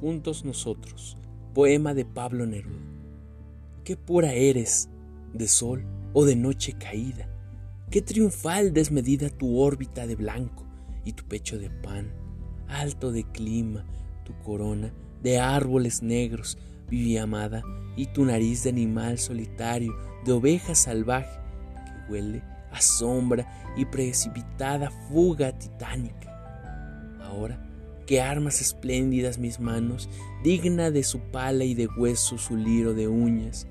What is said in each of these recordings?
Juntos nosotros, poema de Pablo Neruda. Qué pura eres, de sol o de noche caída, qué triunfal desmedida tu órbita de blanco y tu pecho de pan, alto de clima, tu corona de árboles negros, vivi amada, y tu nariz de animal solitario, de oveja salvaje, que huele a sombra y precipitada fuga titánica. Ahora, que armas espléndidas mis manos, digna de su pala y de hueso su liro de uñas,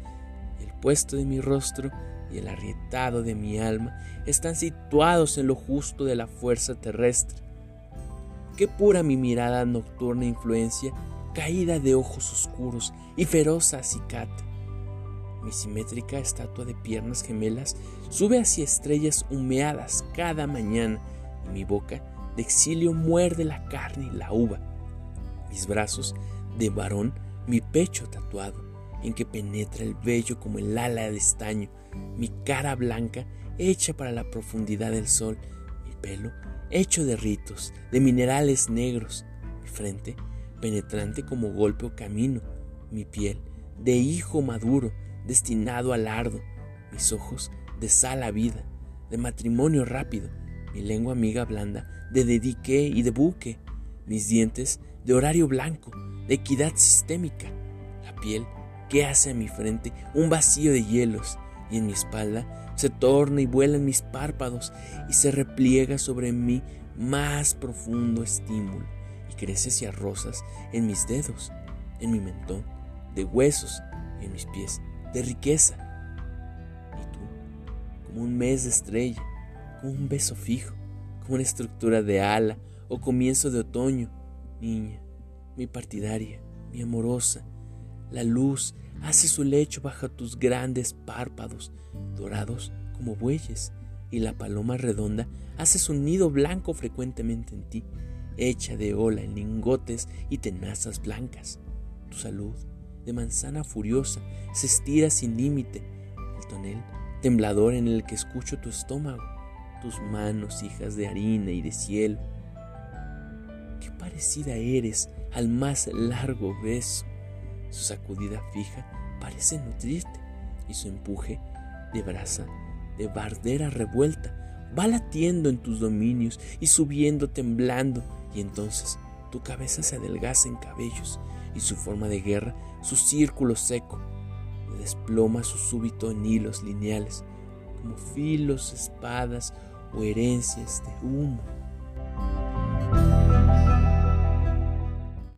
el puesto de mi rostro y el arrietado de mi alma están situados en lo justo de la fuerza terrestre. Qué pura mi mirada nocturna influencia, caída de ojos oscuros y feroz acicate. Mi simétrica estatua de piernas gemelas sube hacia estrellas humeadas cada mañana y mi boca de exilio muerde la carne y la uva. Mis brazos de varón, mi pecho tatuado, en que penetra el vello como el ala de estaño, mi cara blanca hecha para la profundidad del sol, mi pelo hecho de ritos, de minerales negros, mi frente penetrante como golpe o camino, mi piel de hijo maduro, destinado al ardo, mis ojos de sal a vida, de matrimonio rápido, mi lengua amiga blanda, de dedique y de buque, mis dientes de horario blanco, de equidad sistémica, la piel que hace a mi frente un vacío de hielos y en mi espalda se torna y vuela en mis párpados y se repliega sobre mí más profundo estímulo y crece hacia rosas en mis dedos, en mi mentón, de huesos y en mis pies, de riqueza. Y tú, como un mes de estrella, un beso fijo, como una estructura de ala o comienzo de otoño. Niña, mi partidaria, mi amorosa, la luz hace su lecho bajo tus grandes párpados, dorados como bueyes, y la paloma redonda hace su nido blanco frecuentemente en ti, hecha de ola en lingotes y tenazas blancas. Tu salud, de manzana furiosa, se estira sin límite, el tonel temblador en el que escucho tu estómago tus manos, hijas de harina y de cielo. Qué parecida eres al más largo beso. Su sacudida fija parece nutrirte y su empuje de brasa, de bardera revuelta, va latiendo en tus dominios y subiendo temblando y entonces tu cabeza se adelgaza en cabellos y su forma de guerra, su círculo seco, le desploma su súbito en hilos lineales, como filos, espadas o herencias de humo.